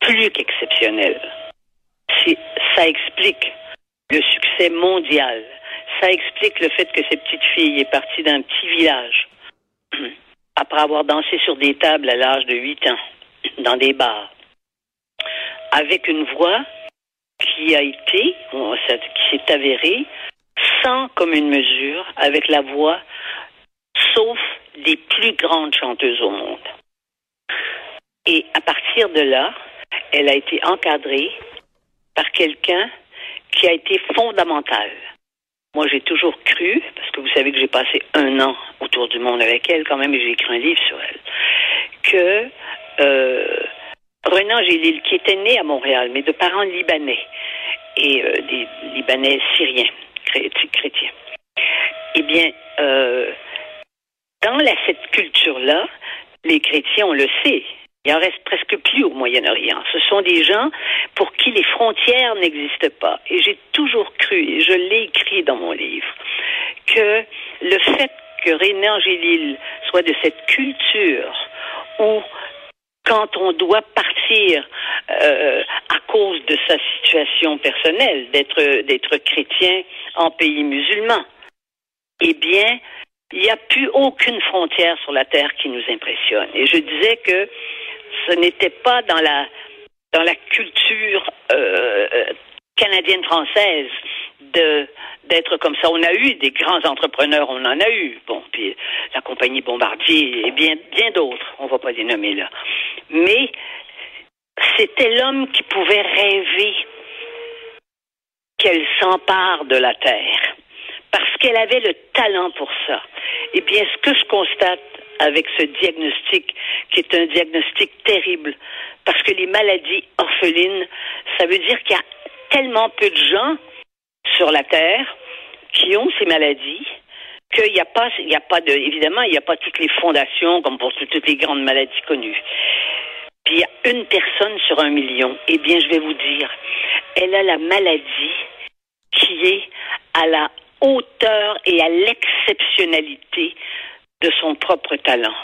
plus qu'exceptionnel. Ça explique le succès mondial. Ça explique le fait que cette petite fille est partie d'un petit village après avoir dansé sur des tables à l'âge de 8 ans, dans des bars, avec une voix qui a été, qui s'est avérée, sans commune mesure avec la voix, sauf des plus grandes chanteuses au monde. Et à partir de là, elle a été encadrée par quelqu'un qui a été fondamental. Moi, j'ai toujours cru, parce que vous savez que j'ai passé un an autour du monde avec elle quand même, et j'ai écrit un livre sur elle, que euh, Renan Gélil, qui était né à Montréal, mais de parents libanais, et euh, des Libanais syriens, chrétiens, eh bien, euh, dans cette culture-là, les chrétiens, on le sait, il en reste presque plus au Moyen-Orient. Ce sont des gens pour qui les frontières n'existent pas. Et j'ai toujours cru, et je l'ai écrit dans mon livre, que le fait que René Angélil soit de cette culture où quand on doit partir euh, à cause de sa situation personnelle, d'être d'être chrétien en pays musulman, eh bien, il n'y a plus aucune frontière sur la terre qui nous impressionne. Et je disais que ce n'était pas dans la dans la culture euh, canadienne française de d'être comme ça. On a eu des grands entrepreneurs, on en a eu. Bon, puis la compagnie Bombardier et bien bien d'autres, on va pas les nommer là. Mais c'était l'homme qui pouvait rêver qu'elle s'empare de la terre parce qu'elle avait le talent pour ça. Eh bien, ce que je constate avec ce diagnostic, qui est un diagnostic terrible, parce que les maladies orphelines, ça veut dire qu'il y a tellement peu de gens sur la Terre qui ont ces maladies qu'il n'y a pas, il a pas de, évidemment, il n'y a pas toutes les fondations comme pour toutes les grandes maladies connues. Puis il y a une personne sur un million. Eh bien, je vais vous dire, elle a la maladie qui est à la hauteur et à l'exceptionnalité de son propre talent.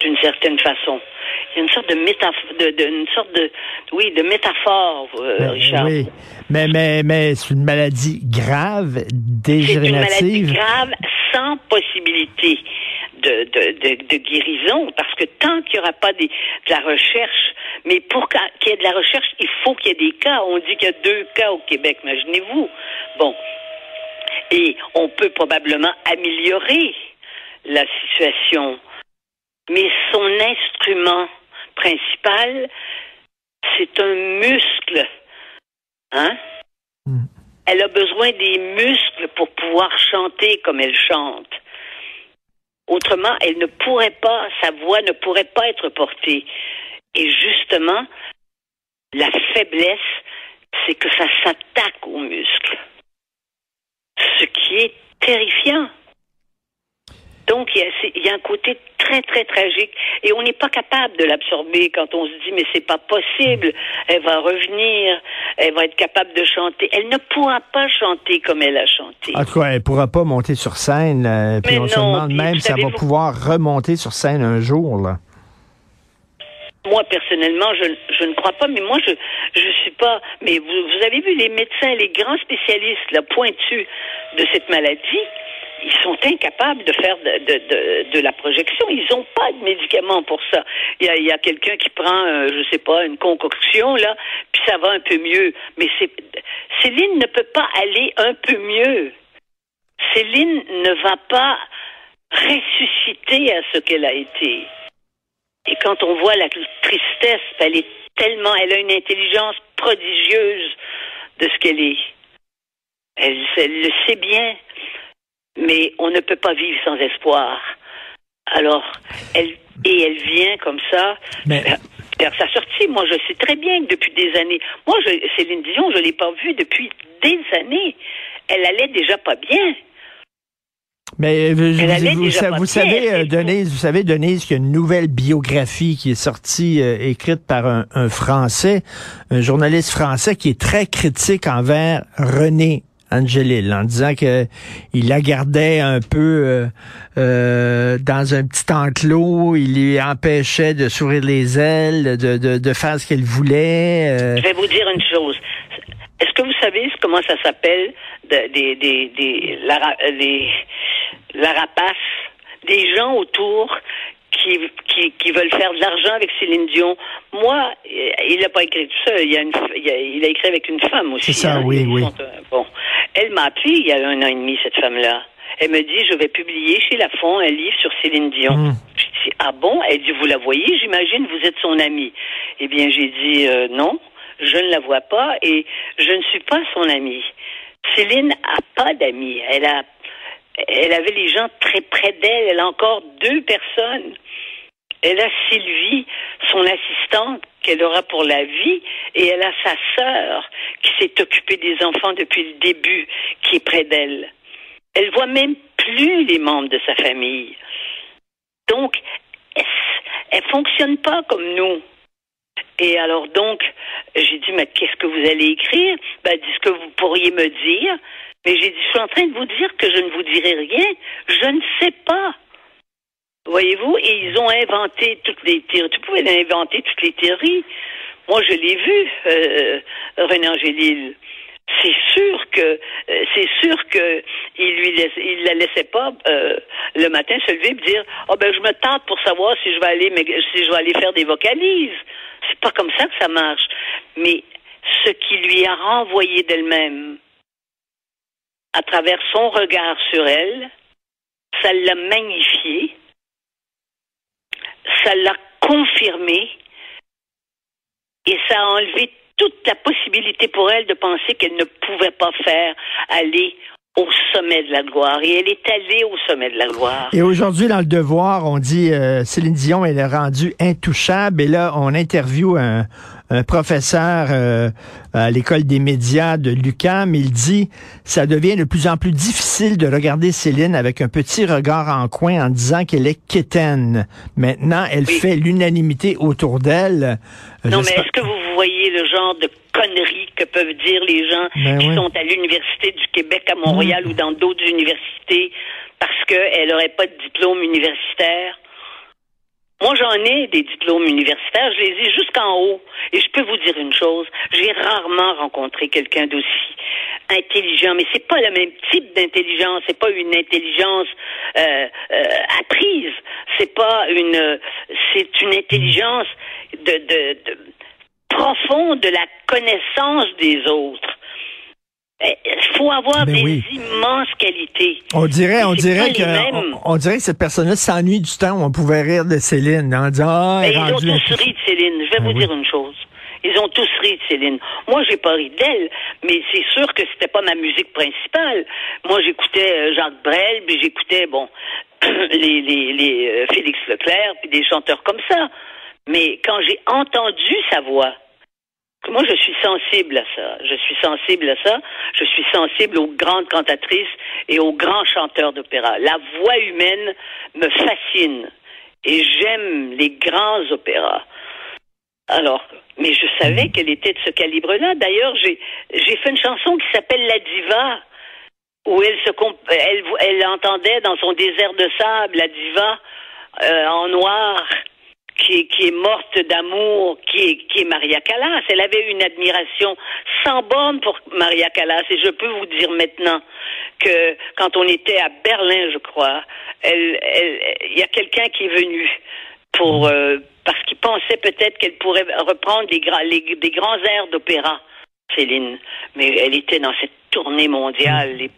D'une certaine façon. Il y a une sorte de métaphore, de, une sorte de, oui, de métaphore, euh, ben Richard. Oui, mais, mais, mais c'est une maladie grave, dégénérative. C'est une maladie grave sans possibilité de, de, de, guérison, parce que tant qu'il n'y aura pas des, de la recherche, mais pour qu'il y ait de la recherche, il faut qu'il y ait des cas. On dit qu'il y a deux cas au Québec, imaginez-vous. Bon. Et on peut probablement améliorer la situation. Mais son instrument principal, c'est un muscle. Hein? Hmm. Elle a besoin des muscles pour pouvoir chanter comme elle chante. Autrement, elle ne pourrait pas, sa voix ne pourrait pas être portée. Et justement, la faiblesse, c'est que ça s'attaque aux muscles. Ce qui est terrifiant. Donc, il y, a, un côté très, très tragique. Et on n'est pas capable de l'absorber quand on se dit, mais c'est pas possible. Elle va revenir. Elle va être capable de chanter. Elle ne pourra pas chanter comme elle a chanté. En tout cas, elle pourra pas monter sur scène. Euh, puis on se demande même si elle va pouvoir remonter sur scène un jour, là. Moi, personnellement, je, je, ne crois pas, mais moi, je je suis pas. Mais vous, vous avez vu les médecins, les grands spécialistes, là, pointus de cette maladie, ils sont incapables de faire de, de, de, la projection. Ils n'ont pas de médicaments pour ça. Il y a, quelqu'un qui prend, euh, je sais pas, une concoction, là, puis ça va un peu mieux. Mais Céline ne peut pas aller un peu mieux. Céline ne va pas ressusciter à ce qu'elle a été. Et quand on voit la tristesse, elle est tellement, elle a une intelligence prodigieuse de ce qu'elle est. Elle le sait bien mais on ne peut pas vivre sans espoir. Alors, elle et elle vient comme ça. Mais... sa sortie. Moi, je sais très bien que depuis des années, moi, je, Céline Dion, je l'ai pas vue depuis des années. Elle allait déjà pas bien. Mais vous, vous, savez, euh, Denise, vous savez, Denise, qu'il y a une nouvelle biographie qui est sortie, euh, écrite par un, un, Français, un journaliste français qui est très critique envers René Angelil, en disant que il la gardait un peu euh, euh, dans un petit enclos, il lui empêchait de sourire les ailes, de, de, de faire ce qu'elle voulait. Euh. Je vais vous dire une chose. Est-ce que vous savez comment ça s'appelle des des des la, les, la rapace, des gens autour qui, qui, qui, veulent faire de l'argent avec Céline Dion. Moi, il n'a pas écrit tout seul. Il, a une, il, a, il a écrit avec une femme aussi. C'est ça, hein. oui, oui. bon. Elle m'a appelé il y a un an et demi, cette femme-là. Elle me dit, je vais publier chez Lafont un livre sur Céline Dion. Hmm. Je dis, ah bon? Elle dit, vous la voyez, j'imagine, vous êtes son amie. Eh bien, j'ai dit, euh, non, je ne la vois pas et je ne suis pas son amie. Céline a pas d'amis. Elle a, elle avait les gens très près d'elle. Elle a encore deux personnes. Elle a Sylvie, son assistante, qu'elle aura pour la vie, et elle a sa sœur, qui s'est occupée des enfants depuis le début, qui est près d'elle. Elle voit même plus les membres de sa famille. Donc, elle, fonctionne pas comme nous? Et alors donc, j'ai dit, mais qu'est-ce que vous allez écrire? Ben, dit ce que vous pourriez me dire. Mais j'ai dit, je suis en train de vous dire que je ne vous dirai rien. Je ne sais pas. Voyez-vous, et ils ont inventé toutes les théories. Tu pouvais inventer toutes les théories. Moi, je l'ai vu, euh, René Angélil. C'est sûr que euh, c'est sûr que il lui laisse, il la laissait pas euh, le matin se lever et dire oh ben je me tente pour savoir si je vais aller mais si je vais aller faire des vocalises. C'est pas comme ça que ça marche. Mais ce qui lui a renvoyé d'elle-même à travers son regard sur elle, ça l'a magnifié ça l'a confirmé. Et ça a enlevé toute la possibilité pour elle de penser qu'elle ne pouvait pas faire aller au sommet de la gloire. Et elle est allée au sommet de la gloire. Et aujourd'hui, dans le Devoir, on dit euh, Céline Dion, elle est rendue intouchable. Et là, on interviewe un, un professeur euh, à l'école des médias de l'UQAM. Il dit ça devient de plus en plus difficile de regarder Céline avec un petit regard en coin en disant qu'elle est quétaine. Maintenant, elle fait l'unanimité autour d'elle. Non, mais est-ce que vous voyez le genre de conneries que peuvent dire les gens ben qui sont à l'Université du Québec à Montréal mmh. ou dans d'autres universités parce qu'elle n'aurait pas de diplôme universitaire? Moi, j'en ai des diplômes universitaires, je les ai jusqu'en haut. Et je peux vous dire une chose, j'ai rarement rencontré quelqu'un d'aussi intelligent, mais c'est pas le même type d'intelligence, c'est pas une intelligence euh, euh, apprise, c'est pas une, c'est une intelligence de, de, de profonde de la connaissance des autres. Il faut avoir ben des immenses qualités. On dirait, on dirait que, on, dirait que cette personne-là s'ennuie du temps où on pouvait rire de Céline en disant, ah, ben, ils ont tous ri de Céline. Je vais ben vous dire une chose. Ils ont tous ri de Céline. Moi, j'ai pas ri d'elle, mais c'est sûr que c'était pas ma musique principale. Moi, j'écoutais euh, Jacques Brel, puis j'écoutais, bon, les, les, les euh, Félix Leclerc, puis des chanteurs comme ça. Mais quand j'ai entendu sa voix, moi, je suis sensible à ça. Je suis sensible à ça. Je suis sensible aux grandes cantatrices et aux grands chanteurs d'opéra. La voix humaine me fascine et j'aime les grands opéras. Alors, mais je savais qu'elle était de ce calibre-là. D'ailleurs, j'ai j'ai fait une chanson qui s'appelle La Diva, où elle se elle, elle entendait dans son désert de sable la diva euh, en noir qui est, morte d'amour, qui est, Maria Callas. Elle avait une admiration sans borne pour Maria Callas. Et je peux vous dire maintenant que quand on était à Berlin, je crois, il y a quelqu'un qui est venu pour euh, parce qu'il pensait peut-être qu'elle pourrait reprendre les, les, des grands airs d'opéra, Céline. Mais elle était dans cette tournée mondiale, les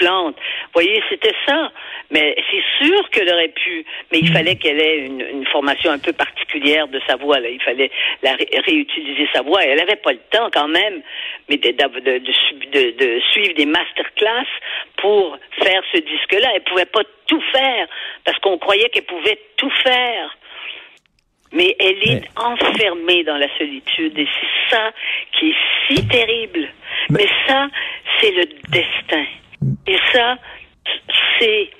Vous voyez, c'était ça. Mais c'est sûr qu'elle aurait pu, mais il mm. fallait qu'elle ait une, formation un peu particulière de sa voix. Là. Il fallait la réutiliser sa voix. elle n'avait pas le temps quand même, mais de, de, de, de suivre des masterclass pour faire ce disque-là. Elle pouvait pas tout faire parce qu'on croyait qu'elle pouvait tout faire. Mais elle est enfermée dans la solitude et c'est ça qui est si terrible. Mais, ça, c'est le destin. Et ça, c'est,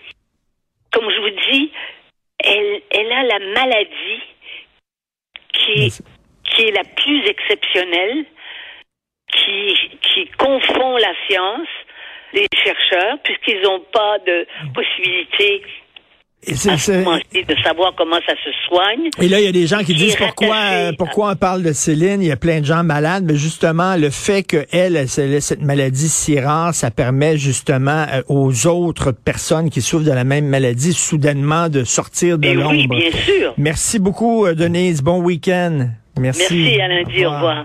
comme je vous dis, elle, elle a la maladie qui, qui est la plus exceptionnelle, qui, qui confond la science, les chercheurs, puisqu'ils n'ont pas de possibilité de savoir comment ça se soigne. Et là, il y a des gens qui disent pourquoi euh, pourquoi on parle de Céline, il y a plein de gens malades, mais justement, le fait qu'elle elle, cette maladie si rare, ça permet justement euh, aux autres personnes qui souffrent de la même maladie soudainement de sortir de l'ombre. Oui, bien sûr. Merci beaucoup, euh, Denise. Bon week-end. Merci. Merci, à lundi. Au revoir.